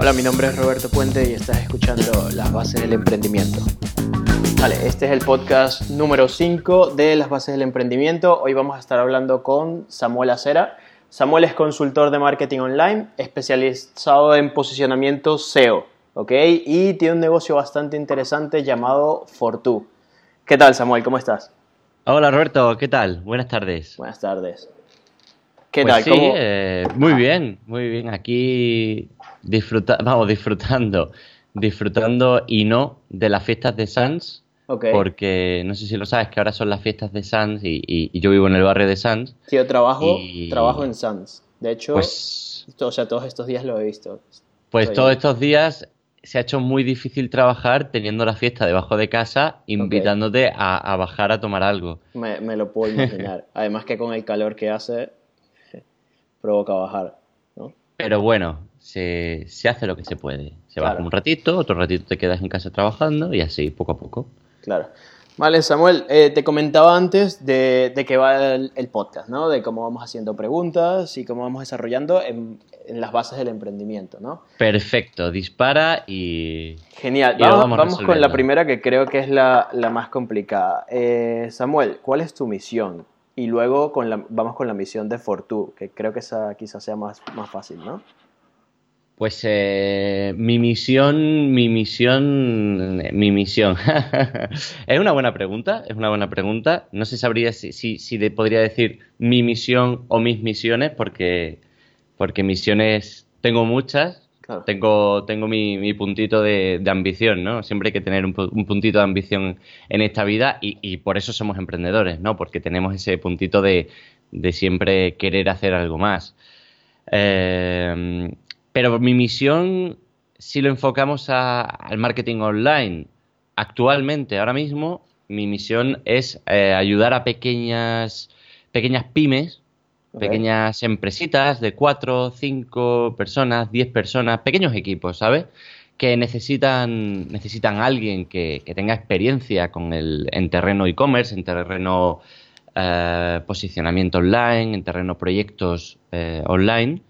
Hola, mi nombre es Roberto Puente y estás escuchando Las Bases del Emprendimiento. Vale, este es el podcast número 5 de Las Bases del Emprendimiento. Hoy vamos a estar hablando con Samuel Acera. Samuel es consultor de marketing online, especializado en posicionamiento SEO, ¿ok? Y tiene un negocio bastante interesante llamado Fortu. ¿Qué tal, Samuel? ¿Cómo estás? Hola, Roberto. ¿Qué tal? Buenas tardes. Buenas tardes. ¿Qué Pues tal? sí, ¿Cómo- eh, muy bien, muy bien. Aquí disfruta, vamos, disfrutando, disfrutando y no de las fiestas de Sans, Ok. porque no sé si lo sabes que ahora son las fiestas de Sans y, y- y yo vivo en el barrio de Sans. Sí, yo trabajo, y- trabajo en Sans. De hecho, Pues, o sea, todos estos días lo he visto. pues Estoy- todos estos días se ha hecho muy difícil trabajar teniendo la fiesta debajo de casa, invitándote a, a bajar a tomar algo. Me, me lo puedo imaginar. Además que con el calor que hace, provoca bajar, ¿no? Pero bueno, se, se hace lo que se puede. Se baja Claro. un ratito, otro ratito te quedas en casa trabajando y así, poco a poco. Claro. Vale, Samuel, eh, te comentaba antes de, de que va el, el podcast, ¿no? De cómo vamos haciendo preguntas y cómo vamos desarrollando en, en las bases del emprendimiento, ¿no? Perfecto, dispara y... Genial. Y Vamos, vamos vamos con la primera que creo que es la, la más complicada. Eh, Samuel, ¿cuál es tu misión? Y luego con la, vamos con la misión de Fortu, que creo que esa quizás sea más, más fácil, ¿no? Pues eh, mi misión, mi misión, mi misión. es una buena pregunta, es una buena pregunta. No se sabría si, si, si de- podría decir mi misión o mis misiones, porque, porque misiones tengo muchas, Tengo, tengo mi, puntito de, ambición, ¿no? Siempre hay que tener un, pu- un puntito de ambición en esta vida y, por eso somos emprendedores, ¿no? Porque tenemos ese puntito de, de siempre querer hacer algo más. Eh, pero mi misión, si lo enfocamos al marketing online, actualmente, ahora mismo, mi misión es eh, ayudar a pequeñas, pequeñas pymes Pequeñas empresitas de cuatro, cinco personas, diez personas, pequeños equipos, ¿sabes? Que necesitan, necesitan alguien que, que tenga experiencia con el, en terreno e-commerce, en terreno eh, posicionamiento online, en terreno proyectos eh, online,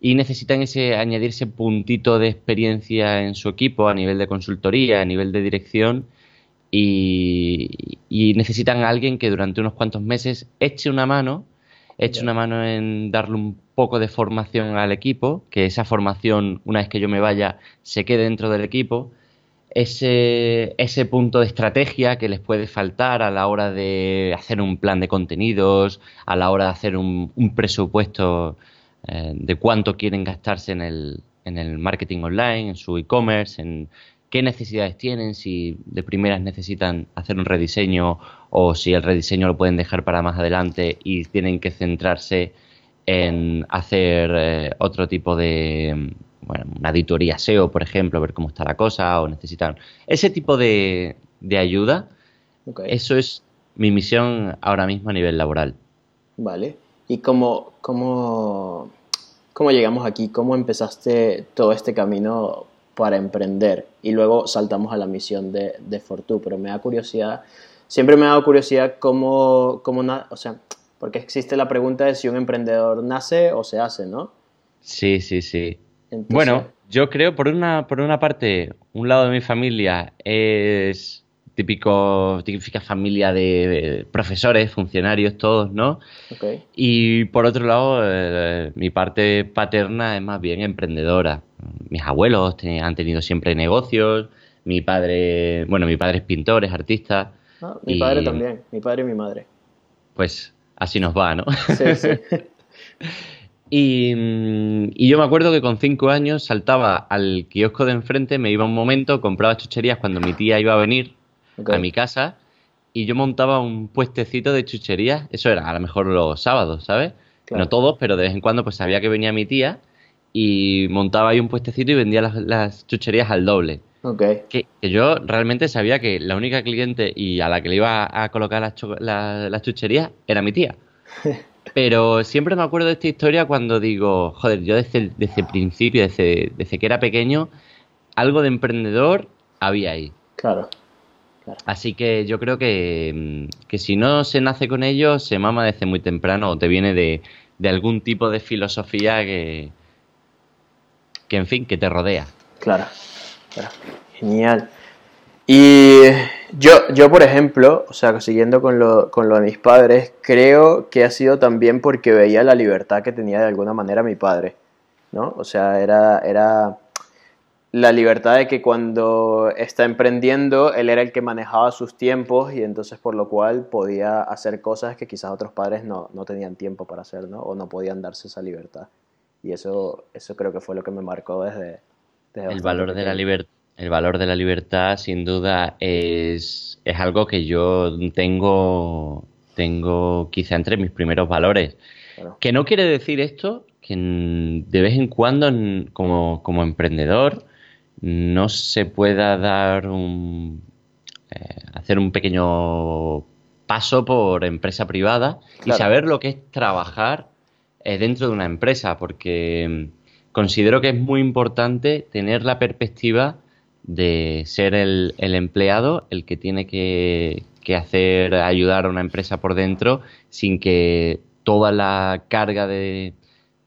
y necesitan ese, añadir ese puntito de experiencia en su equipo a nivel de consultoría, a nivel de dirección, y, y necesitan a alguien que durante unos cuantos meses eche una mano, eche Ya. una mano en darle un poco de formación al equipo, que esa formación, una vez que yo me vaya, se quede dentro del equipo, ese, ese punto de estrategia que les puede faltar a la hora de hacer un plan de contenidos, a la hora de hacer un, un presupuesto eh, de cuánto quieren gastarse en el, en el marketing online, en su e-commerce, en qué necesidades tienen, si de primeras necesitan hacer un rediseño o si el rediseño lo pueden dejar para más adelante y tienen que centrarse en hacer eh, otro tipo de, bueno, una auditoría SEO, por ejemplo, ver cómo está la cosa o necesitan ese tipo de, de ayuda. Eso es mi misión ahora mismo a nivel laboral. Vale. ¿Y cómo, cómo, cómo llegamos aquí? ¿Cómo empezaste todo este camino para emprender? Y luego saltamos a la misión de, de Fortu, pero me da curiosidad, siempre me ha dado curiosidad cómo, cómo na- o sea, porque existe la pregunta de si un emprendedor nace o se hace, ¿no? Sí, sí, sí. Entonces- Bueno, yo creo, por una, por una parte, un lado de mi familia es típico, típica familia de profesores, funcionarios, todos, ¿no? Y por otro lado, eh, mi parte paterna es más bien emprendedora. Mis abuelos han tenido siempre negocios, mi padre, bueno, mi padre es pintor, es artista, Ah, mi Y- padre también, mi padre y mi madre. pues así nos va, ¿no? Sí, sí. Y, y yo me acuerdo que con cinco años saltaba al kiosco de enfrente, me iba un momento, compraba chucherías cuando mi tía iba a venir A mi casa y yo montaba un puestecito de chucherías. Eso era a lo mejor los sábados, ¿sabes? Claro. No todos, pero de vez en cuando pues sabía que venía mi tía y montaba ahí un puestecito y vendía las, las chucherías al doble. Ok, Que, que yo realmente sabía que la única cliente y a la que le iba a colocar las, la- las chucherías era mi tía. Pero siempre me acuerdo de esta historia cuando digo, joder, yo desde el, desde principio, desde, desde que era pequeño, algo de emprendedor había ahí. claro. Así que yo creo que, mm, que si no se nace con ello, se mama desde muy temprano o te viene de, de algún tipo de filosofía que, que en fin, que te rodea. Claro, claro. Genial. Y yo, yo, por ejemplo, o sea, siguiendo con lo, con lo de mis padres, creo que ha sido también porque veía la libertad que tenía de alguna manera mi padre, ¿no? O sea, era, era la libertad de que cuando está emprendiendo, él era el que manejaba sus tiempos y entonces por lo cual podía hacer cosas que quizás otros padres no, no tenían tiempo para hacer, ¿no? O no podían darse esa libertad. Y eso, eso creo que fue lo que me marcó desde... el valor de la libertad el valor de la libertad, sin duda, es, es algo que yo tengo, tengo quizá entre mis primeros valores. Que no quiere decir esto que de vez en cuando, como, como emprendedor, no se pueda dar un, eh, hacer un pequeño paso por empresa privada y saber lo que es trabajar eh, dentro de una empresa, porque considero que es muy importante tener la perspectiva de ser el, empleado el que tiene que, hacer, ayudar a una empresa por dentro sin que toda la carga de,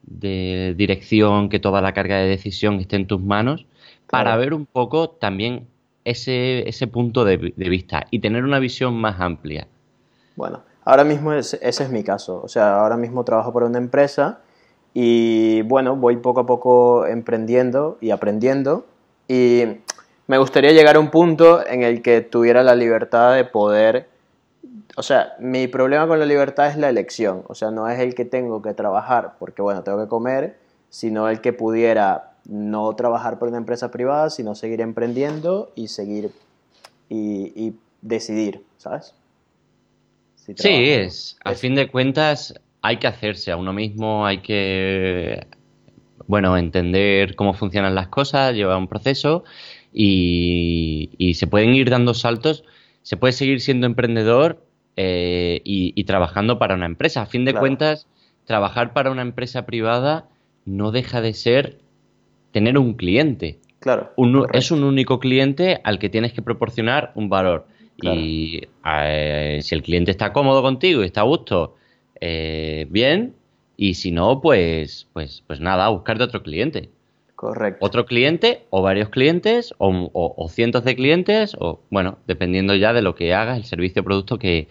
dirección, que toda la carga de decisión esté en tus manos, para ver un poco también ese, ese punto de, vista y tener una visión más amplia. Bueno, ahora mismo ese es mi caso. O sea, ahora mismo trabajo por una empresa y bueno, voy poco a poco emprendiendo y aprendiendo. Y me gustaría llegar a un punto en el que tuviera la libertad de poder, o sea, mi problema con la libertad es la elección, o sea, no es el que tengo que trabajar porque, bueno, tengo que comer, sino el que pudiera no trabajar por una empresa privada, sino seguir emprendiendo y seguir y, decidir, ¿sabes? sí, es, al fin de cuentas hay que hacerse a uno mismo, hay que, bueno, entender cómo funcionan las cosas, llevar un proceso y, se pueden ir dando saltos, se puede seguir siendo emprendedor eh, y, trabajando para una empresa. A fin de cuentas, trabajar para una empresa privada no deja de ser tener un cliente. Claro. es un único cliente al que tienes que proporcionar un valor. Y eh, si el cliente está cómodo contigo y está a gusto, eh, bien. Y si no, pues, pues, pues nada, buscar de otro cliente. Correcto. Otro cliente o varios clientes o, cientos de clientes o, bueno, dependiendo ya de lo que hagas, el servicio o producto que,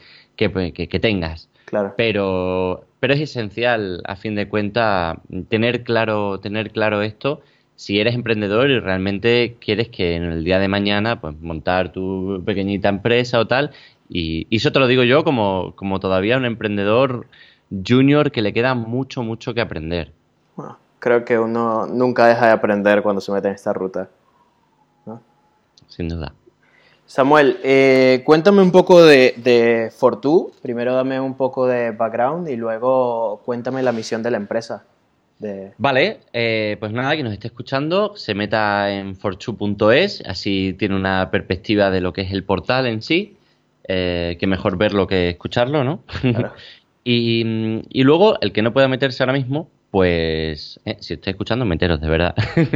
tengas. Claro. Pero, pero es esencial, a fin de cuentas, tener claro, tener claro esto si eres emprendedor y realmente quieres que en el día de mañana pues montar tu pequeñita empresa o tal y, y eso te lo digo yo como, como todavía un emprendedor junior que le queda mucho mucho que aprender creo que uno nunca deja de aprender cuando se mete en esta ruta. Sin duda. Samuel, eh, cuéntame un poco de, de Fortu. Primero dame un poco de background y luego cuéntame la misión de la empresa. Vale, eh, pues nada, que nos esté escuchando, se meta en fortu.es, así tiene una perspectiva de lo que es el portal en sí, eh, que mejor verlo que escucharlo, ¿no? y, y, luego, el que no pueda meterse ahora mismo, pues, eh, si estoy escuchando, me entero, de verdad.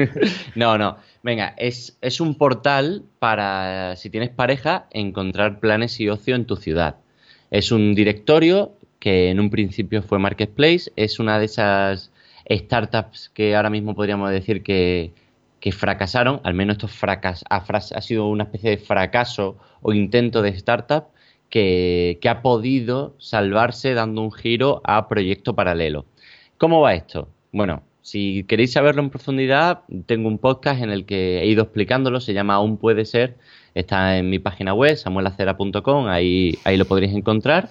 no, no. Venga, es, es un portal para, si tienes pareja, encontrar planes y ocio en tu ciudad. Es un directorio que en un principio fue Marketplace, es una de esas startups que ahora mismo podríamos decir que, fracasaron, al menos esto fracas, ha, sido una especie de fracaso o intento de startup que, que ha podido salvarse dando un giro a proyecto paralelo. ¿Cómo va esto? Bueno, si queréis saberlo en profundidad, tengo un podcast en el que he ido explicándolo, se llama Aún puede ser, está en mi página web, samuelacera.com, ahí, ahí lo podréis encontrar.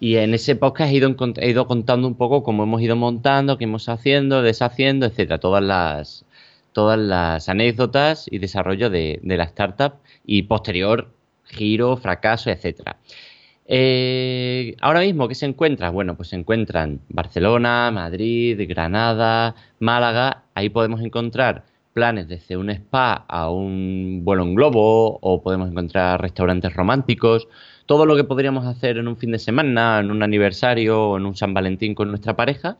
Y en ese podcast he ido, he ido contando un poco cómo hemos ido montando, qué hemos haciendo, deshaciendo, etcétera, todas las, todas las anécdotas y desarrollo de, la startup y posterior giro, fracaso, etcétera. Eh, ahora mismo, ¿qué se encuentra? Bueno, pues se encuentran Barcelona, Madrid, Granada, Málaga. Ahí podemos encontrar planes desde un spa a un vuelo en globo o podemos encontrar restaurantes románticos. Todo lo que podríamos hacer en un fin de semana, en un aniversario o en un San Valentín con nuestra pareja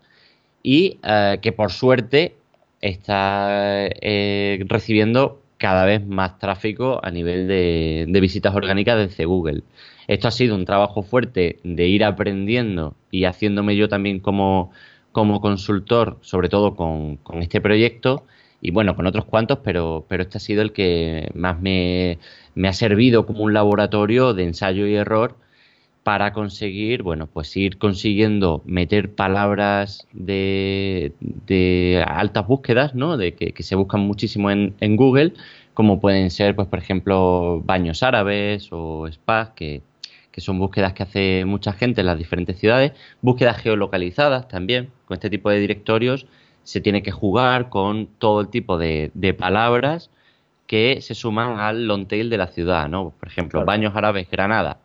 y eh, que por suerte está eh, recibiendo cada vez más tráfico a nivel de, de visitas orgánicas desde Google. Esto ha sido un trabajo fuerte de ir aprendiendo y haciéndome yo también como, como consultor, sobre todo con, este proyecto, y bueno, con otros cuantos, pero, pero este ha sido el que más me, me ha servido como un laboratorio de ensayo y error para conseguir, bueno, pues ir consiguiendo meter palabras de, de altas búsquedas, ¿no? De que, se buscan muchísimo en, en, Google, como pueden ser, pues, por ejemplo, baños árabes o spas, que, que son búsquedas que hace mucha gente en las diferentes ciudades, búsquedas geolocalizadas también, con este tipo de directorios se tiene que jugar con todo el tipo de, palabras que se suman al long tail de la ciudad, ¿no? Por ejemplo, Baños Árabes Granada.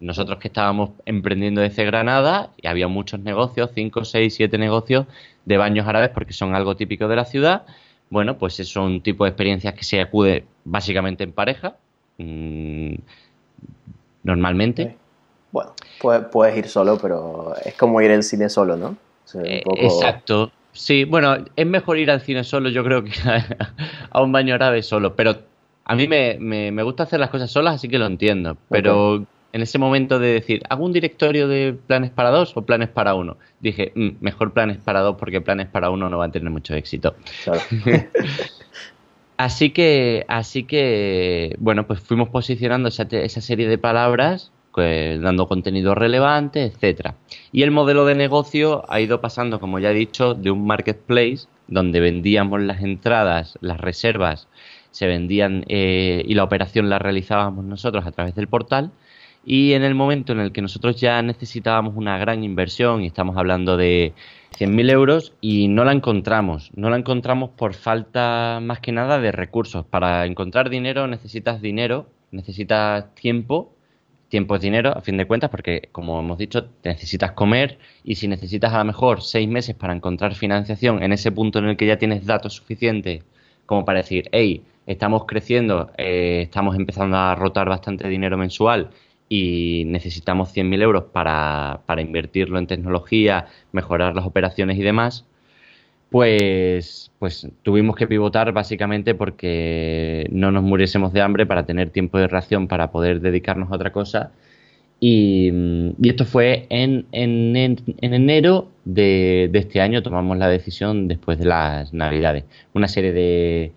Nosotros que estábamos emprendiendo desde Granada y había muchos negocios, 5, 6, 7 negocios de baños árabes porque son algo típico de la ciudad. Bueno, pues es un tipo de experiencias que se acude básicamente en pareja, mm, normalmente. Bueno, puedes, ir solo, pero es como ir al cine solo, ¿no? Eh, exacto. Sí, bueno, es mejor ir al cine solo, yo creo que a, un baño árabe solo, pero a mí me, me, gusta hacer las cosas solas, así que lo entiendo. Pero en ese momento de decir, ¿hago un directorio de planes para dos o planes para uno? Dije, mm, mejor planes para dos porque planes para uno no va a tener mucho éxito. así que, así que, bueno, pues fuimos posicionando esa, esa serie de palabras pues, dando contenido relevante, etcétera. Y el modelo de negocio ha ido pasando, como ya he dicho, de un marketplace donde vendíamos las entradas, las reservas, se vendían eh, y la operación la realizábamos nosotros a través del portal. Y en el momento en el que nosotros ya necesitábamos una gran inversión, y estamos hablando de 100.000 euros, y no la encontramos. No la encontramos por falta más que nada de recursos. Para encontrar dinero necesitas dinero, necesitas tiempo tiempo es dinero, a fin de cuentas, porque como hemos dicho, necesitas comer y si necesitas a lo mejor seis meses para encontrar financiación en ese punto en el que ya tienes datos suficientes como para decir, hey, estamos creciendo, eh, estamos empezando a rotar bastante dinero mensual y necesitamos 100.000 euros para, para invertirlo en tecnología, mejorar las operaciones y demás, pues, pues tuvimos que pivotar básicamente porque no nos muriésemos de hambre para tener tiempo de reacción para poder dedicarnos a otra cosa. Y, esto fue en, en, en enero de, de, este año, tomamos la decisión después de las navidades. Una serie de,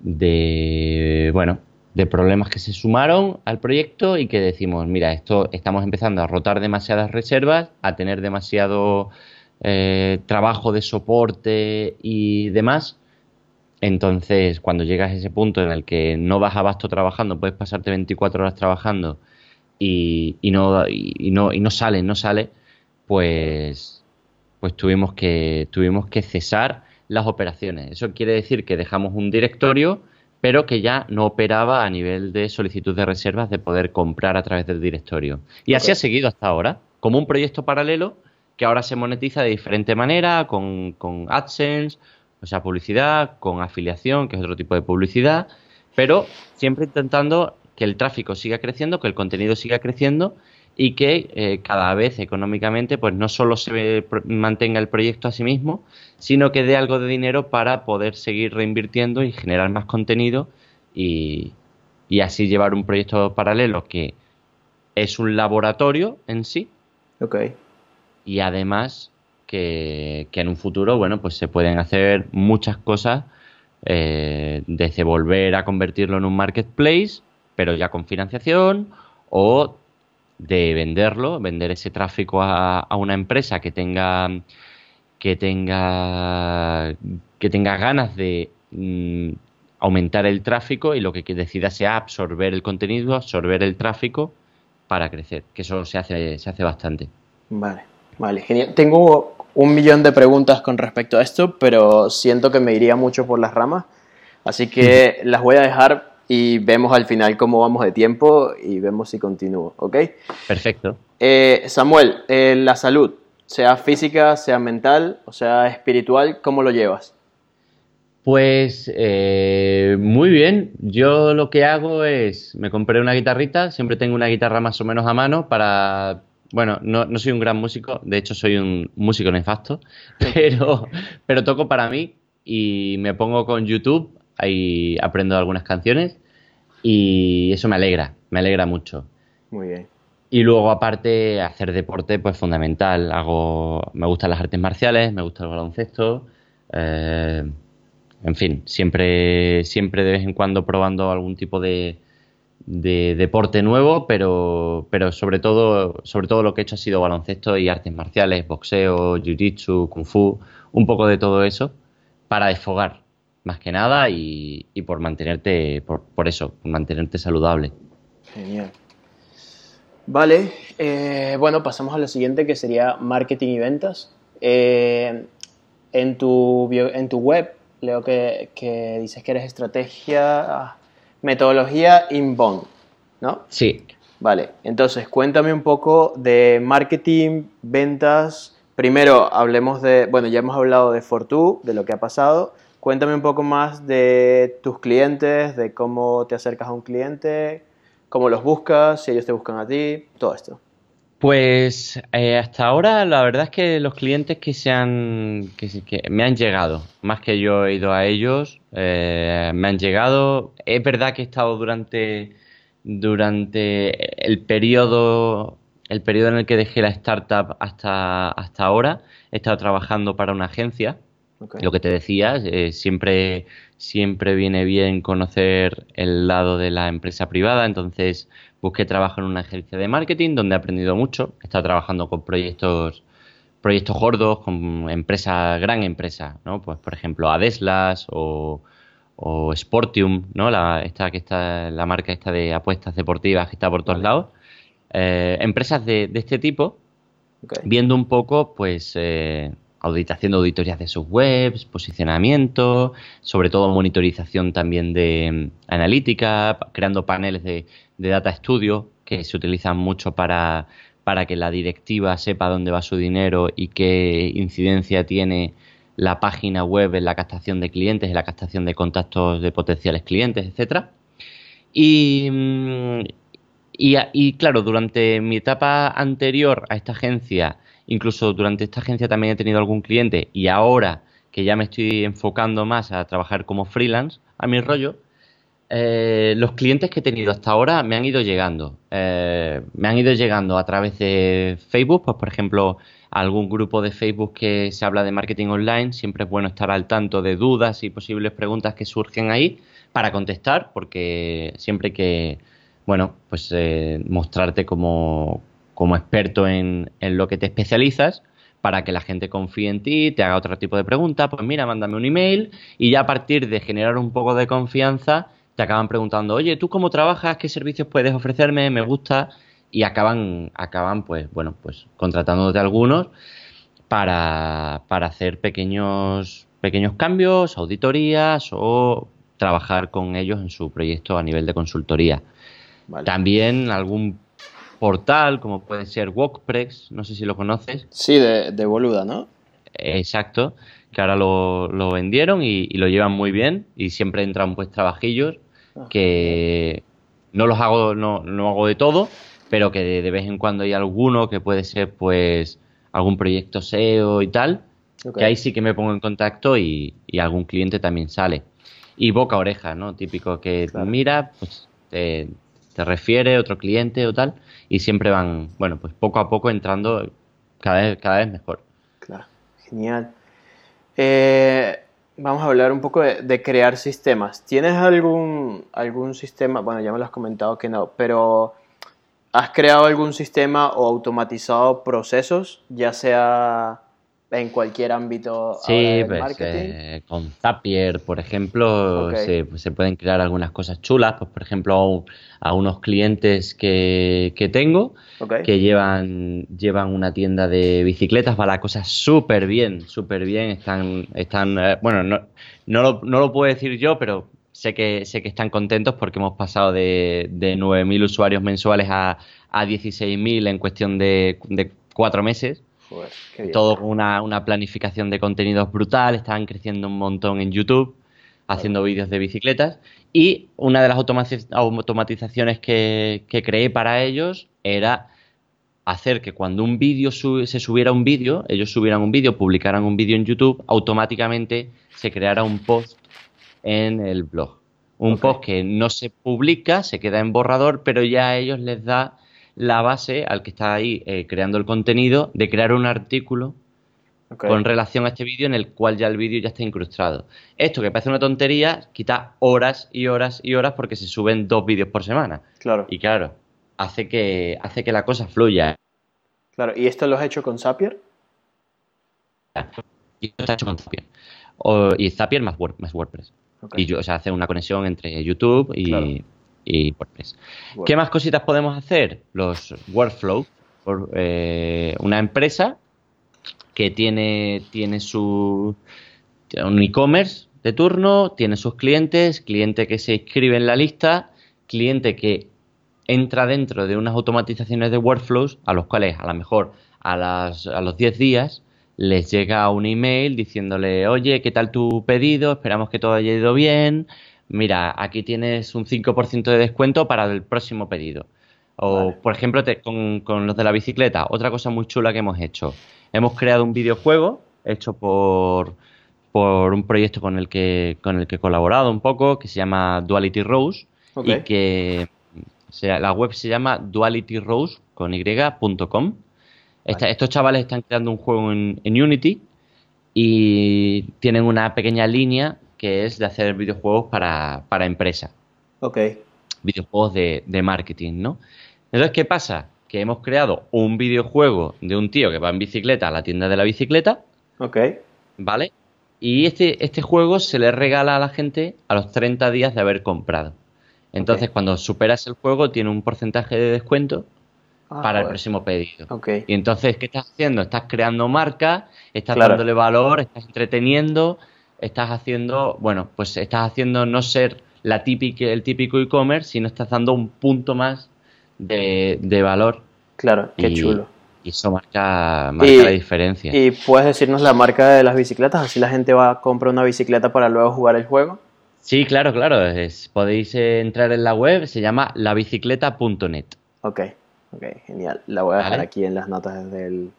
de, bueno, de problemas que se sumaron al proyecto y que decimos, mira, esto estamos empezando a rotar demasiadas reservas, a tener demasiado eh, trabajo de soporte y demás. Entonces, cuando llegas a ese punto en el que no vas a abasto trabajando, puedes pasarte 24 horas trabajando y, no, y, no, y no sale, no sale, pues, pues tuvimos, que, tuvimos que cesar las operaciones. Eso quiere decir que dejamos un directorio, pero que ya no operaba a nivel de solicitud de reservas de poder comprar a través del directorio. Y así ha seguido hasta ahora, como un proyecto paralelo que ahora se monetiza de diferente manera, con, AdSense, o sea, publicidad, con afiliación, que es otro tipo de publicidad, pero siempre intentando que el tráfico siga creciendo, que el contenido siga creciendo y que eh, cada vez económicamente pues no solo se mantenga el proyecto a sí mismo, sino que dé algo de dinero para poder seguir reinvirtiendo y generar más contenido y, y así llevar un proyecto paralelo que es un laboratorio en sí. Okay y además que, en un futuro, bueno, pues se pueden hacer muchas cosas eh, desde volver a convertirlo en un marketplace, pero ya con financiación, o de venderlo, vender ese tráfico a, una empresa que tenga que tenga que tenga ganas de mm, aumentar el tráfico y lo que decida sea absorber el contenido, absorber el tráfico para crecer, que eso se hace se hace bastante. Vale. Vale, genial. Tengo un millón de preguntas con respecto a esto, pero siento que me iría mucho por las ramas. Así que las voy a dejar y vemos al final cómo vamos de tiempo y vemos si continúo, ¿ok? Perfecto. Eh, Samuel, eh, la salud, sea física, sea mental, o sea espiritual, ¿cómo lo llevas? Pues eh, muy bien, yo lo que hago es, me compré una guitarrita, siempre tengo una guitarra más o menos a mano para bueno, no, no, soy un gran músico, de hecho soy un músico nefasto, pero, pero toco para mí y me pongo con YouTube, ahí aprendo algunas canciones y eso me alegra, me alegra mucho. Muy bien. Y luego aparte hacer deporte pues fundamental, hago, me gustan las artes marciales, me gusta el baloncesto, eh, en fin, siempre, siempre de vez en cuando probando algún tipo de, de deporte nuevo, pero, pero sobre todo, sobre todo lo que he hecho ha sido baloncesto y artes marciales, boxeo, jiu-jitsu, kung fu, un poco de todo eso para desfogar, más que nada, y, por mantenerte, por, por, eso, por mantenerte saludable. Genial. Vale, eh, bueno, pasamos a lo siguiente que sería marketing y ventas. Eh, en, tu en tu web leo que, que dices que eres estrategia, metodología inbound, ¿no? Sí. Vale, entonces cuéntame un poco de marketing, ventas. Primero hablemos de, bueno, ya hemos hablado de Fortu, de lo que ha pasado. Cuéntame un poco más de tus clientes, de cómo te acercas a un cliente, cómo los buscas, si ellos te buscan a ti, todo esto. Pues eh, hasta ahora la verdad es que los clientes que se han que, me han llegado, más que yo he ido a ellos, eh, me han llegado. Es verdad que he estado durante durante el periodo el periodo en el que dejé la startup hasta hasta ahora he estado trabajando para una agencia. Lo que te decía, eh, siempre siempre viene bien conocer el lado de la empresa privada, entonces busqué trabajo en una agencia de marketing donde he aprendido mucho. He estado trabajando con proyectos proyectos gordos, con empresas, gran empresas, ¿no? Pues por ejemplo Adeslas o, o Sportium, ¿no? La, esta que está, la marca esta de apuestas deportivas que está por todos lados. Eh, empresas de, este tipo, viendo un poco, pues, eh, haciendo auditorías de sus webs, posicionamiento, sobre todo monitorización también de mm, analítica, creando paneles de, data studio que se utilizan mucho para, para que la directiva sepa dónde va su dinero y qué incidencia tiene la página web en la captación de clientes, en la captación de contactos de potenciales clientes, etcétera. Y, mm, y, claro, durante mi etapa anterior a esta agencia Incluso durante esta agencia también he tenido algún cliente y ahora que ya me estoy enfocando más a trabajar como freelance, a mi rollo, eh, los clientes que he tenido hasta ahora me han ido llegando. Eh, me han ido llegando a través de Facebook, pues por ejemplo, algún grupo de Facebook que se habla de marketing online, siempre es bueno estar al tanto de dudas y posibles preguntas que surgen ahí para contestar, porque siempre hay que, bueno, pues eh, mostrarte como, como experto en, lo que te especializas para que la gente confíe en ti, te haga otro tipo de pregunta, pues mira, mándame un email y ya a partir de generar un poco de confianza te acaban preguntando, oye, ¿tú cómo trabajas? ¿Qué servicios puedes ofrecerme? Me gusta y acaban, acaban pues, bueno, pues contratándote algunos para, para hacer pequeños, pequeños cambios, auditorías o trabajar con ellos en su proyecto a nivel de consultoría. También algún portal, como puede ser WordPress, no sé si lo conoces. Sí, de, Boluda, ¿no? Exacto, que ahora lo, vendieron y, lo llevan muy bien y siempre entran pues trabajillos que no los hago, no, no, hago de todo, pero que de, vez en cuando hay alguno que puede ser pues algún proyecto SEO y tal, que ahí sí que me pongo en contacto y, algún cliente también sale. Y boca oreja, ¿no? Típico que mira, pues te, te refiere otro cliente o tal y siempre van, bueno, pues poco a poco entrando cada vez, cada vez mejor. Claro, genial. Eh, vamos a hablar un poco de, crear sistemas. ¿Tienes algún, algún sistema? Bueno, ya me lo has comentado que no, pero ¿has creado algún sistema o automatizado procesos, ya sea en cualquier ámbito sí, pues, eh, con Zapier, por ejemplo, se, pueden crear algunas cosas chulas. Pues, por ejemplo, a, unos clientes que, tengo que llevan, llevan una tienda de bicicletas, va la cosa súper bien, súper bien. Están, están eh, bueno, no, no, lo, no lo puedo decir yo, pero sé que, sé que están contentos porque hemos pasado de, de 9.000 usuarios mensuales a, a 16.000 en cuestión de, de cuatro meses todo una, una, planificación de contenidos brutal, estaban creciendo un montón en YouTube, haciendo vídeos de bicicletas. Y una de las automatizaciones que, creé para ellos era hacer que cuando un vídeo se subiera un vídeo, ellos subieran un vídeo, publicaran un vídeo en YouTube, automáticamente se creara un post en el blog. Un post que no se publica, se queda en borrador, pero ya a ellos les da la base al que está ahí eh, creando el contenido de crear un artículo con relación a este vídeo en el cual ya el vídeo ya está incrustado. Esto que parece una tontería, quita horas y horas y horas porque se suben dos vídeos por semana. Claro. Y claro, hace que, hace que la cosa fluya. Claro, ¿y esto lo has hecho con Zapier? Y esto está hecho con Zapier. y Zapier más, WordPress. Y yo, o sea, hace una conexión entre YouTube y, WordPress. ¿Qué más cositas podemos hacer? Los workflows. Por, eh, una empresa que tiene, tiene su un e-commerce de turno, tiene sus clientes, cliente que se inscribe en la lista, cliente que entra dentro de unas automatizaciones de workflows a los cuales a lo mejor a, las, a los 10 días les llega un email diciéndole, oye, ¿qué tal tu pedido? Esperamos que todo haya ido bien. Mira, aquí tienes un 5% de descuento para el próximo pedido. O, por ejemplo, con, con, los de la bicicleta, otra cosa muy chula que hemos hecho. Hemos creado un videojuego hecho por, por un proyecto con el que con el que he colaborado un poco, que se llama Duality Rose, y que la web se llama dualityrose con y.com. Estos chavales están creando un juego en, Unity y tienen una pequeña línea que es de hacer videojuegos para, para empresa. Ok. Videojuegos de, de marketing, ¿no? Entonces, ¿qué pasa? Que hemos creado un videojuego de un tío que va en bicicleta a la tienda de la bicicleta. Ok. ¿Vale? Y este, este juego se le regala a la gente a los 30 días de haber comprado. Entonces, cuando superas el juego, tiene un porcentaje de descuento ah, para el próximo pedido. Y entonces, ¿qué estás haciendo? Estás creando marca, estás dándole valor, estás entreteniendo, estás haciendo, bueno, pues estás haciendo no ser la típica, el típico e-commerce, sino estás dando un punto más de, valor. Claro, qué chulo. Y eso marca, la diferencia. ¿Y puedes decirnos la marca de las bicicletas? Así la gente va a comprar una bicicleta para luego jugar el juego. Sí, claro, claro. podéis eh, entrar en la web, se llama labicicleta.net. Ok, ok, genial. La voy a dejar aquí en las notas del,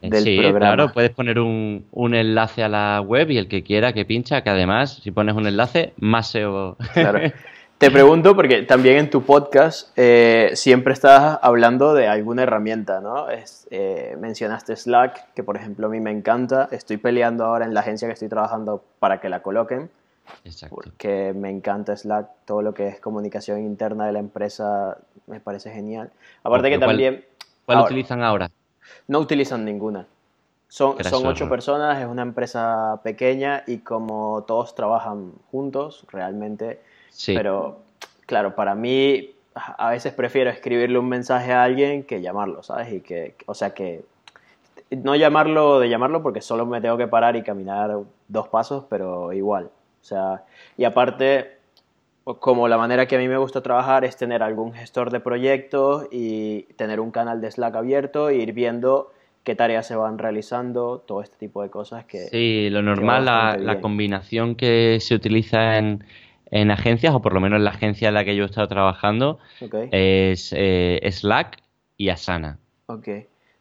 del sí, claro, puedes poner un, un, enlace a la web y el que quiera que pincha, que además, si pones un enlace, más SEO. Claro. Te pregunto porque también en tu podcast eh, siempre estás hablando de alguna herramienta, ¿no? Es, mencionaste Slack, que por ejemplo a mí me encanta. Estoy peleando ahora en la agencia que estoy trabajando para que la coloquen. Porque me encanta Slack, todo lo que es comunicación interna de la empresa me parece genial. Aparte que también... ¿Cuál utilizan ahora? No utilizan ninguna. Son, son ocho personas, es una empresa pequeña y como todos trabajan juntos, realmente... Sí. Pero, claro, para mí a veces prefiero escribirle un mensaje a alguien que llamarlo, ¿sabes? Y que, o sea, que no llamarlo de llamarlo porque solo me tengo que parar y caminar dos pasos, pero igual. O sea, y aparte, como la manera que a mí me gusta trabajar es tener algún gestor de proyectos y tener un canal de Slack abierto e ir viendo qué tareas se van realizando, todo este tipo de cosas que... Sí, lo normal, la, combinación que se utiliza en, en, agencias, o por lo menos en la agencia en la que yo he estado trabajando, es eh, Slack y Asana. Ok.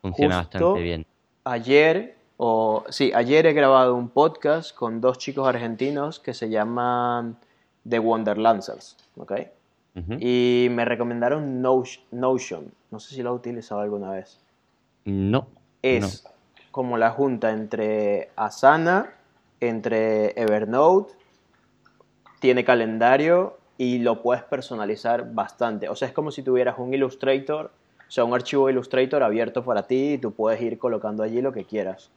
Funciona bastante bien. Ayer o, sí, ayer he grabado un podcast con dos chicos argentinos que se llaman The Wonderlancers, ¿ok? Y me recomendaron Notion. No sé si lo he utilizado alguna vez. No. Es como la junta entre Asana, entre Evernote, tiene calendario y lo puedes personalizar bastante. O sea, es como si tuvieras un Illustrator, o sea, un archivo Illustrator abierto para ti y tú puedes ir colocando allí lo que quieras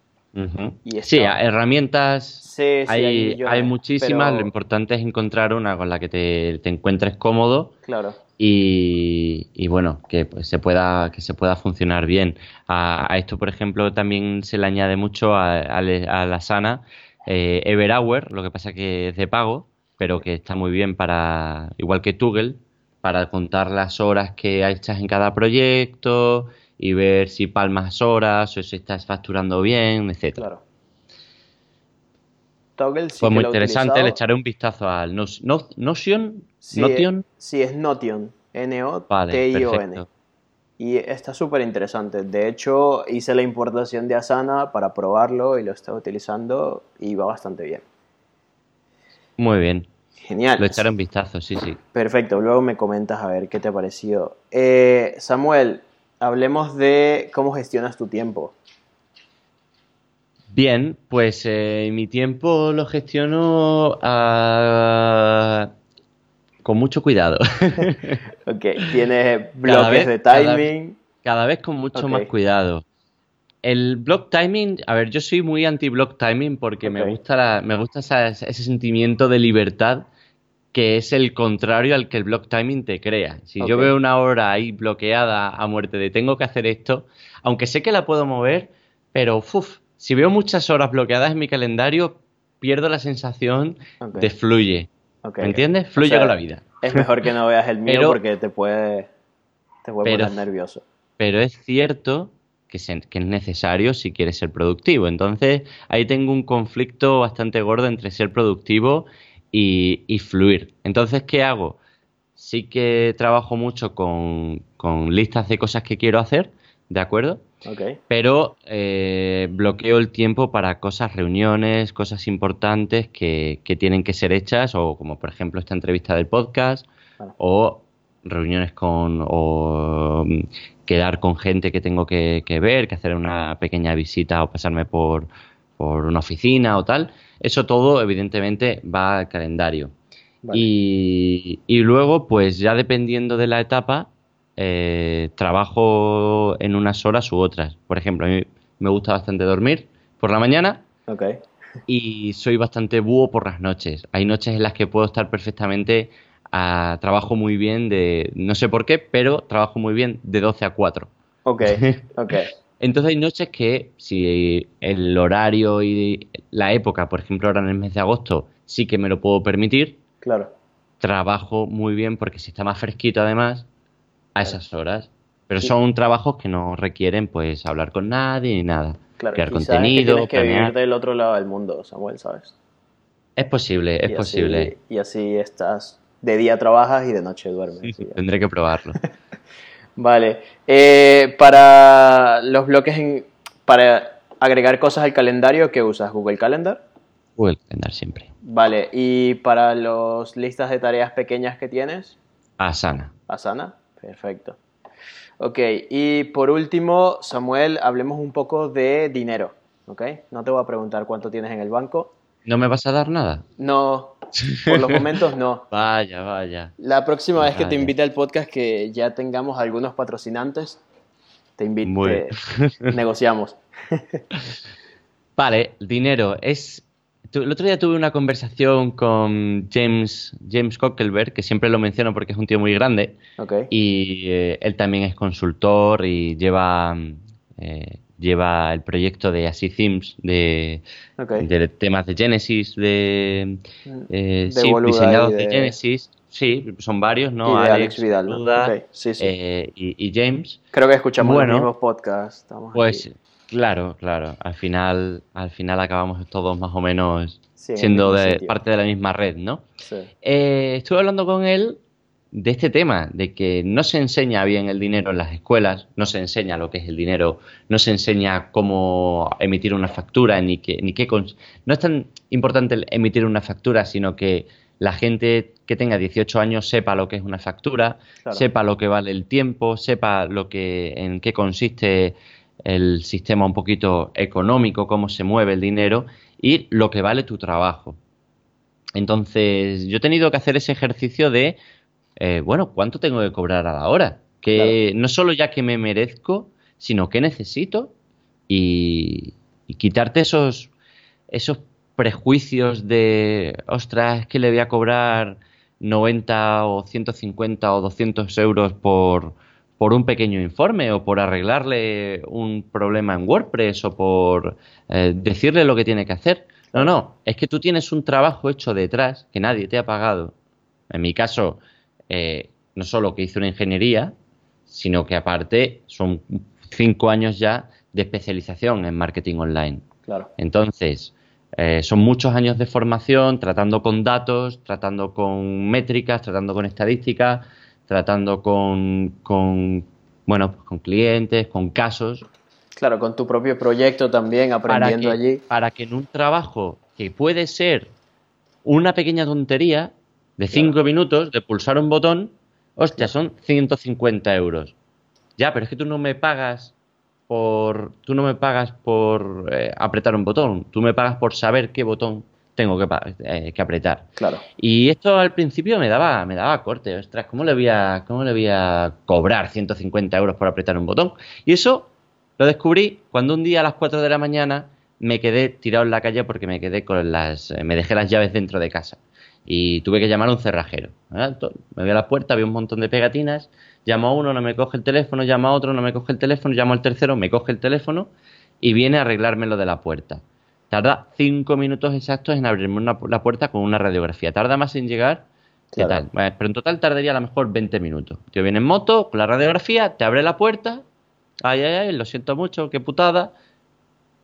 sí, herramientas hay, muchísimas, lo importante es encontrar una con la que te, encuentres cómodo. Claro. Y, bueno, que pues, se pueda, que se pueda funcionar bien. A, esto, por ejemplo, también se le añade mucho a, la sana eh, Everhour, lo que pasa que es de pago, pero que está muy bien para, igual que Toggle, para contar las horas que echas en cada proyecto y ver si palmas horas o si estás facturando bien, etc. Claro. Toggle sí Fue muy interesante, le echaré un vistazo al Notion. Sí, Notion. sí, es Notion. N-O-T-I-O-N. y está súper interesante. De hecho, hice la importación de Asana para probarlo y lo estaba utilizando y va bastante bien. Muy bien. Genial. Lo echaré un vistazo, sí, sí. Perfecto, luego me comentas a ver qué te ha parecido. Eh, Samuel, hablemos de cómo gestionas tu tiempo. Bien, pues eh, mi tiempo lo gestiono ah, con mucho cuidado. ok, tienes bloques de timing. Cada, vez con mucho más cuidado. El block timing, a ver, yo soy muy anti-block timing porque me gusta, me gusta ese sentimiento de libertad que es el contrario al que el block timing te crea. Si yo veo una hora ahí bloqueada a muerte de tengo que hacer esto, aunque sé que la puedo mover, pero uf, si veo muchas horas bloqueadas en mi calendario, pierdo la sensación de fluye. ¿Me entiendes? Fluye con la vida. Es mejor que no veas el mío porque te puede, te puede poner nervioso. Pero es cierto que, que, es necesario si quieres ser productivo. Entonces, ahí tengo un conflicto bastante gordo entre ser productivo y, fluir. Entonces, ¿qué hago? Sí que trabajo mucho con, listas de cosas que quiero hacer, ¿de acuerdo? Okay. Pero eh, bloqueo el tiempo para cosas, reuniones, cosas importantes que, tienen que ser hechas, o como por ejemplo esta entrevista del podcast, o reuniones con, o mm, quedar con gente que tengo que, que, ver, que hacer una pequeña visita o pasarme por, por una oficina o tal. Eso todo, evidentemente, va al calendario. Y, luego, pues ya dependiendo de la etapa, eh, trabajo en unas horas u otras. Por ejemplo, a mí me gusta bastante dormir por la mañana. Y soy bastante búho por las noches. Hay noches en las que puedo estar perfectamente a trabajo muy bien de, no sé por qué, pero trabajo muy bien de 12 a 4. Ok, ok. Entonces hay noches que si el horario y la época, por ejemplo ahora en el mes de agosto, sí que me lo puedo permitir. Claro. Trabajo muy bien porque si está más fresquito además a esas horas. Pero son trabajos que no requieren pues hablar con nadie ni nada. Claro, crear contenido, tienes que vivir del otro lado del mundo, Samuel, ¿sabes? Es posible, es posible. y así estás, de día trabajas y de noche duermes. tendré que probarlo. Vale. Eh, para los bloques, en, para agregar cosas al calendario, ¿qué usas? ¿Google Calendar? Google Calendar siempre. Vale. ¿Y para las listas de tareas pequeñas que tienes? Asana. Asana, perfecto. Ok, y por último, Samuel, hablemos un poco de dinero. ¿Ok? No te voy a preguntar cuánto tienes en el banco. ¿No me vas a dar nada? No, por los momentos no. Vaya, vaya. La próxima vez que te invite al podcast, que ya tengamos algunos patrocinantes, te invito. negociamos. vale, dinero. Es. El otro día tuve una conversación con James, James Cockelberg, que siempre lo menciono porque es un tío muy grande. Y eh, él también es consultor y lleva eh, lleva el proyecto de Así Themes, de, temas de Genesis, de, eh, sí, diseñados de... Genesis. Sí, son varios, ¿no? Y Alex, Vidal, eh, y, James. Creo que escuchamos los mismos podcasts. pues claro, claro. Al final, al final acabamos todos más o menos siendo de, parte de la misma red, ¿no? Eh, estuve hablando con él de este tema, de que no se enseña bien el dinero en las escuelas, no se enseña lo que es el dinero, no se enseña cómo emitir una factura, ni qué, ni qué no es tan importante emitir una factura, sino que la gente que tenga 18 años sepa lo que es una factura, sepa lo que vale el tiempo, sepa lo que, en qué consiste el sistema un poquito económico, cómo se mueve el dinero y lo que vale tu trabajo. Entonces, yo he tenido que hacer ese ejercicio de eh, bueno, ¿cuánto tengo que cobrar a la hora? Que no solo ya que me merezco, sino que necesito y, quitarte esos, esos prejuicios de, ostras, es que le voy a cobrar 90 o 150 o 200 euros por, por un pequeño informe o por arreglarle un problema en WordPress o por eh, decirle lo que tiene que hacer. No, no, es que tú tienes un trabajo hecho detrás que nadie te ha pagado. En mi caso, eh, no solo que hice una ingeniería, sino que aparte son cinco años ya de especialización en marketing online. Claro. Entonces, eh, son muchos años de formación tratando con datos, tratando con métricas, tratando con estadísticas, tratando con, bueno, con clientes, con casos. Claro, con tu propio proyecto también, aprendiendo allí. Para que en un trabajo que puede ser una pequeña tontería, de 5 minutos de pulsar un botón, hostia, son 150 euros. Ya, pero es que tú no me pagas por, tú no me pagas por eh, apretar un botón, tú me pagas por saber qué botón tengo que, eh, que, apretar. Claro. Y esto al principio me daba, me daba corte. Ostras, ¿cómo le, voy a, ¿cómo le voy a cobrar 150 euros por apretar un botón? Y eso lo descubrí cuando un día a las 4 de la mañana me quedé tirado en la calle porque me quedé con las, me dejé las llaves dentro de casa y tuve que llamar a un cerrajero. Me voy a la puerta, había un montón de pegatinas, llamo a uno, no me coge el teléfono, llamo a otro, no me coge el teléfono, llamo al tercero, me coge el teléfono y viene a arreglarme lo de la puerta. Tarda cinco minutos exactos en abrirme la puerta con una radiografía. Tarda más en llegar ¿Qué tal? pero en total tardaría a lo mejor 20 minutos. Tío viene en moto con la radiografía, te abre la puerta. Ay, ay, ay, lo siento mucho, qué putada.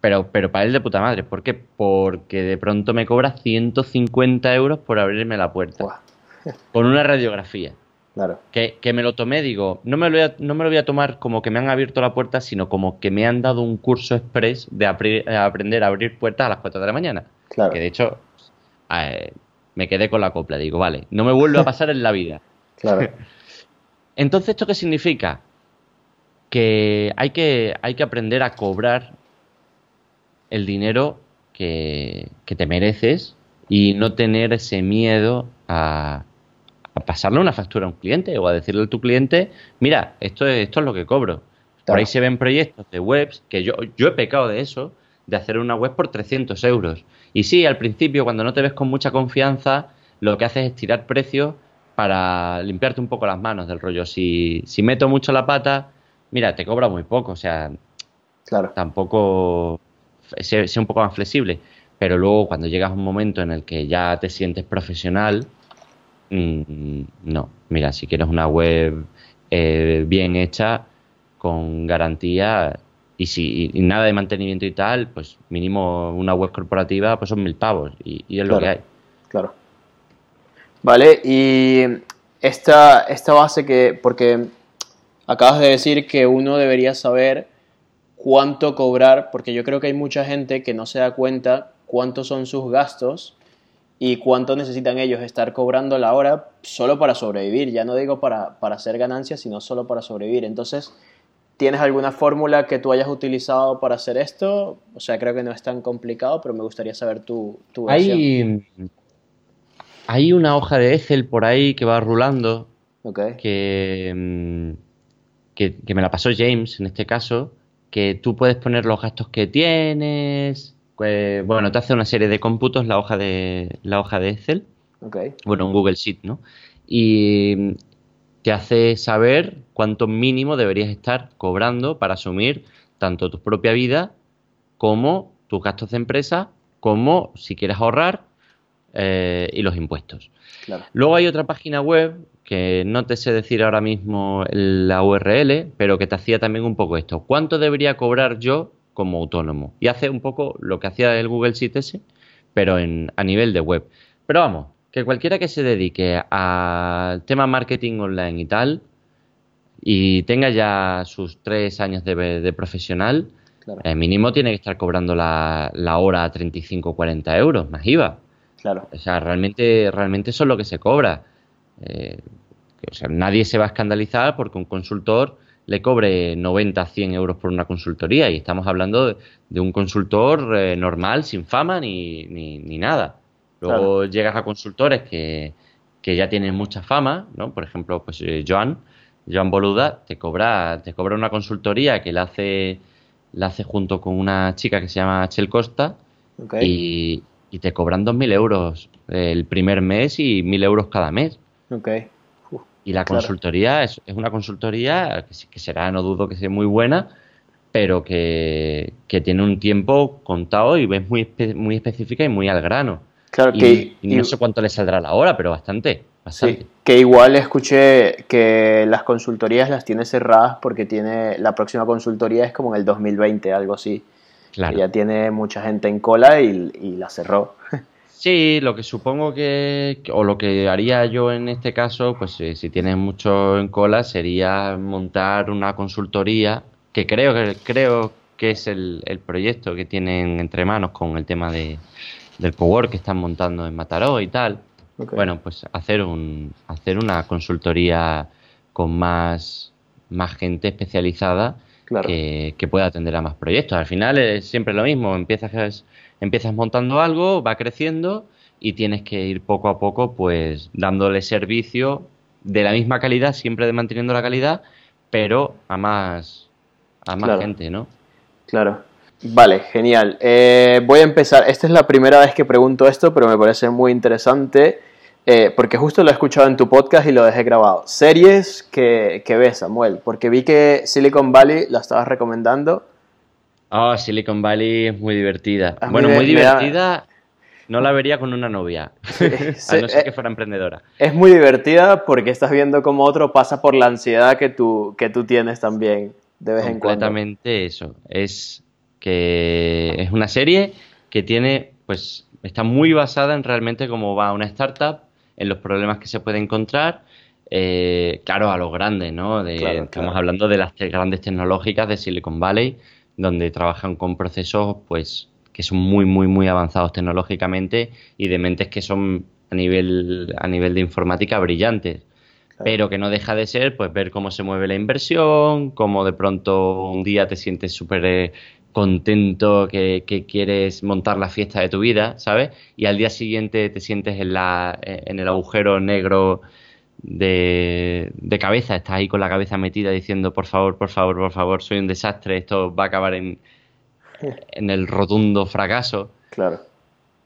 Pero, pero para él de puta madre. ¿Por qué? Porque de pronto me cobra 150 euros por abrirme la puerta. Con una radiografía. Claro. Que, me lo tomé, digo, no me lo, voy a, no me lo voy a tomar como que me han abierto la puerta, sino como que me han dado un curso express de aprender a abrir puertas a las 4 de la mañana. Claro. Que de hecho, eh, me quedé con la copla. Digo, vale, no me vuelve a pasar en la vida. Claro. Entonces, ¿esto qué significa? Que hay que, hay que aprender a cobrar el dinero que, que te mereces y no tener ese miedo a, a pasarle una factura a un cliente o a decirle a tu cliente, mira, esto es, esto es lo que cobro. Por ahí se ven proyectos de webs que yo, yo he pecado de eso, de hacer una web por 300 euros. Y sí, al principio, cuando no te ves con mucha confianza, lo que haces es tirar precios para limpiarte un poco las manos del rollo. Si, si meto mucho la pata, mira, te cobra muy poco, o sea, claro. tampoco sé, un poco más flexible. Pero luego, cuando llegas a un momento en el que ya te sientes profesional, Mm, no, mira, si quieres una web eh, bien hecha, con garantía y si nada de mantenimiento y tal, pues mínimo una web corporativa pues son mil pavos y, es lo que hay. Claro. Vale, y esta, esta base que, porque acabas de decir que uno debería saber cuánto cobrar, porque yo creo que hay mucha gente que no se da cuenta cuántos son sus gastos y cuánto necesitan ellos estar cobrando la hora solo para sobrevivir. Ya no digo para, para hacer ganancias, sino solo para sobrevivir. Entonces, ¿tienes alguna fórmula que tú hayas utilizado para hacer esto? O sea, creo que no es tan complicado, pero me gustaría saber tu, tu versión. Hay, una hoja de Excel por ahí que va rulando. Que, mm, que, que me la pasó James en este caso. Que tú puedes poner los gastos que tienes, pues, bueno, te hace una serie de cómputos la hoja de, la hoja de Excel. Bueno, un Google Sheet, ¿no? Y te hace saber cuánto mínimo deberías estar cobrando para asumir tanto tu propia vida como tus gastos de empresa, como si quieres ahorrar eh, y los impuestos. Luego hay otra página web que no te sé decir ahora mismo la URL, pero que te hacía también un poco esto. ¿Cuánto debería cobrar yo como autónomo. Y hace un poco lo que hacía el Google Sheet ese, pero en, a nivel de web. Pero vamos, que cualquiera que se dedique al tema marketing online y tal, y tenga ya sus tres años de, profesional, eh, mínimo tiene que estar cobrando la, la hora a 35-40 euros, más IVA. Claro. O sea, realmente, realmente eso es lo que se cobra. Eh, o sea, nadie se va a escandalizar porque un consultor le cobre 90, 100 euros por una consultoría y estamos hablando de, un consultor eh, normal, sin fama ni, ni, nada. Luego llegas a consultores que, ya tienen mucha fama, ¿no? Por ejemplo, pues eh, Joan, Joan Boluda, te cobra, te cobra una consultoría que la hace, la hace junto con una chica que se llama Chel Costa y, y, te cobran 2.000 euros el primer mes y 1.000 euros cada mes. Okay. Y la consultoría es, una consultoría que, será, no dudo que sea muy buena, pero que, tiene un tiempo contado y es muy, muy específica y muy al grano. Claro que. Y no sé cuánto le saldrá la hora, pero bastante. bastante. Sí, que igual escuché que las consultorías las tiene cerradas porque tiene la próxima consultoría es como en el 2020, algo así. Claro. ya tiene mucha gente en cola y, y la cerró. Sí, lo que supongo que, o lo que haría yo en este caso, pues eh, si tienes mucho en cola, sería montar una consultoría, que creo que, creo que es el, proyecto que tienen entre manos con el tema de, del cowork que están montando en Mataró y tal. Bueno, pues hacer, un, hacer una consultoría con más, más gente especializada que, pueda atender a más proyectos. Al final es siempre lo mismo, empiezas, empiezas montando algo, va creciendo y tienes que ir poco a poco pues dándole servicio de la misma calidad, siempre manteniendo la calidad, pero a más, a más gente, ¿no? Claro. Vale, genial. Eh, voy a empezar. Esta es la primera vez que pregunto esto, pero me parece muy interesante. Eh, porque justo lo he escuchado en tu podcast y lo dejé grabado. Series que, que ves, Samuel, porque vi que Silicon Valley la estabas recomendando. Oh, Silicon Valley es muy divertida. bueno, muy divertida. No la vería con una novia, a no ser que fuera emprendedora. Es muy divertida porque estás viendo cómo otro pasa por la ansiedad que tú, que tú tienes también de vez en cuando. Completamente eso. Es que es una serie que tiene, pues, está muy basada en realmente cómo va una startup, en los problemas que se puede encontrar. Eh, claro, a los grandes, ¿no? Estamos hablando de las grandes tecnológicas de Silicon Valley, donde trabajan con procesos, pues, que son muy, muy, muy avanzados tecnológicamente y de mentes que son a nivel, a nivel de informática brillantes. Pero que no deja de ser, pues, ver cómo se mueve la inversión, cómo de pronto un día te sientes súper eh, contento, que, quieres montar la fiesta de tu vida, ¿sabes? Y al día siguiente te sientes en, la, en el agujero negro de, de, cabeza, estás ahí con la cabeza metida diciendo, por favor, por favor, por favor, soy un desastre, esto va a acabar en, en el rotundo fracaso. Claro.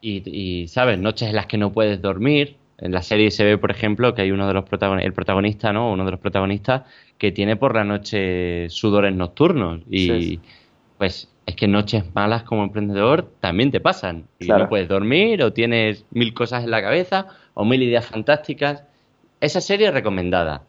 Y, ¿sabes? Noches en las que no puedes dormir. En la serie se ve, por ejemplo, que hay uno de los protagonistas, el protagonista, ¿no? Uno de los protagonistas que tiene por la noche sudores nocturnos. Y pues es que noches malas como emprendedor también te pasan. Y no puedes dormir o tienes mil cosas en la cabeza o mil ideas fantásticas. Esa serie es recomendada.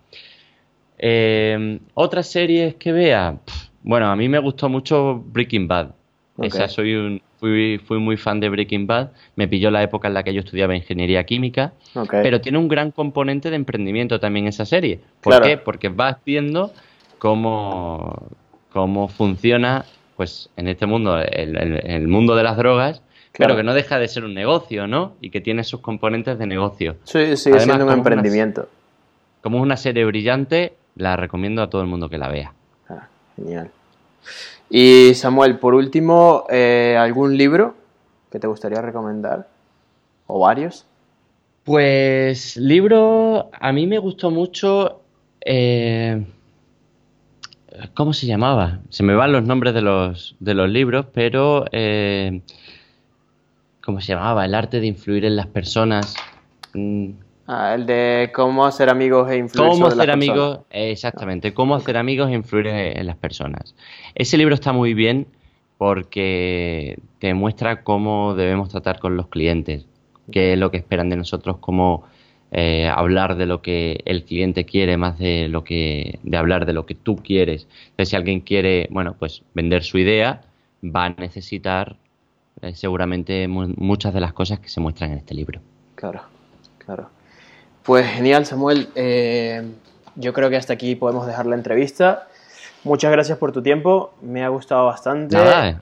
Eh, Otras series que vea. bueno, a mí me gustó mucho Breaking Bad. Esa soy un, fui, fui, muy fan de Breaking Bad. Me pilló la época en la que yo estudiaba ingeniería química. Pero tiene un gran componente de emprendimiento también esa serie. ¿Por qué? Porque vas viendo cómo, cómo funciona, pues, en este mundo, el, el, mundo de las drogas. Pero que no deja de ser un negocio, ¿no? Y que tiene sus componentes de negocio. Sí, sigue siendo un emprendimiento. como es una serie brillante, la recomiendo a todo el mundo que la vea. Ah, genial. Y Samuel, por último, eh, ¿algún libro que te gustaría recomendar? ¿O varios? Pues libro, a mí me gustó mucho... Eh, ¿Cómo se llamaba? Se me van los nombres de los, de los libros, pero... Eh, ¿Cómo se llamaba? El arte de influir en las personas. Mm, Ah, el de cómo hacer amigos e influir cómo hacer amigos, exactamente, cómo hacer amigos e influir en las personas. Ese libro está muy bien porque te muestra cómo debemos tratar con los clientes, qué es lo que esperan de nosotros, cómo eh, hablar de lo que el cliente quiere más de lo que de hablar de lo que tú quieres. Entonces, si alguien quiere, bueno, pues vender su idea, va a necesitar eh, seguramente muchas de las cosas que se muestran en este libro. Claro, claro. Pues genial, Samuel. Eh, yo creo que hasta aquí podemos dejar la entrevista. Muchas gracias por tu tiempo, me ha gustado bastante.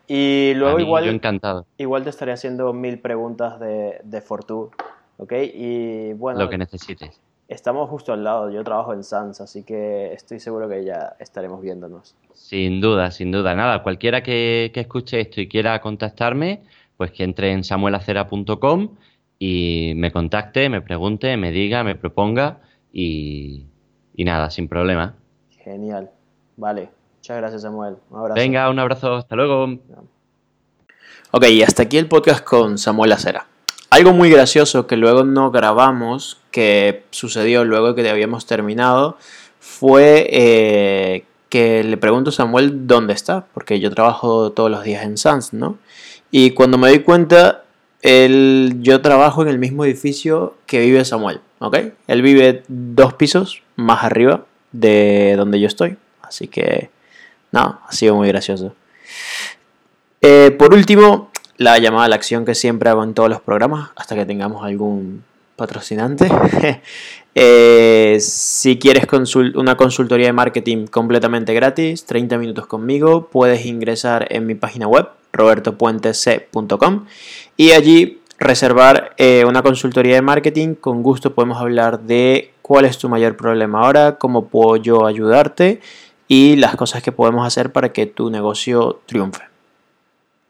y luego igual, encantado. igual te estaré haciendo mil preguntas de, de Fortu, ¿ok? Y bueno, lo que necesites. Estamos justo al lado, yo trabajo en Sans, así que estoy seguro que ya estaremos viéndonos. Sin duda, sin duda. Nada, cualquiera que, que escuche esto y quiera contactarme, pues que entre en samuelacera.com y me contacte, me pregunte, me diga, me proponga y, nada, sin problema. Genial. Vale. Muchas gracias, Samuel. Un abrazo. Venga, un abrazo. Hasta luego. Ok, y hasta aquí el podcast con Samuel Acera. Algo muy gracioso que luego no grabamos, que sucedió luego que habíamos terminado, fue eh, que le pregunto a Samuel dónde está, porque yo trabajo todos los días en Sans, ¿no? Y cuando me doy cuenta, él, yo trabajo en el mismo edificio que vive Samuel, ¿ok? Él vive dos pisos más arriba de donde yo estoy. Así que, no, ha sido muy gracioso. Eh, por último, la llamada a la acción que siempre hago en todos los programas, hasta que tengamos algún patrocinante. Eh, si quieres una consultoría de marketing completamente gratis, 30 minutos conmigo, puedes ingresar en mi página web robertopuentec.com y allí reservar eh, una consultoría de marketing. Con gusto podemos hablar de cuál es tu mayor problema ahora, cómo puedo yo ayudarte y las cosas que podemos hacer para que tu negocio triunfe.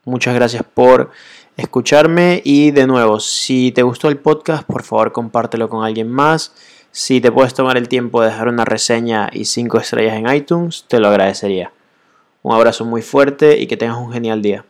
Muchas gracias por escucharme y de nuevo, si te gustó el podcast, por favor compártelo con alguien más. Si te puedes tomar el tiempo de dejar una reseña y 5 estrellas en iTunes, te lo agradecería. Un abrazo muy fuerte y que tengas un genial día.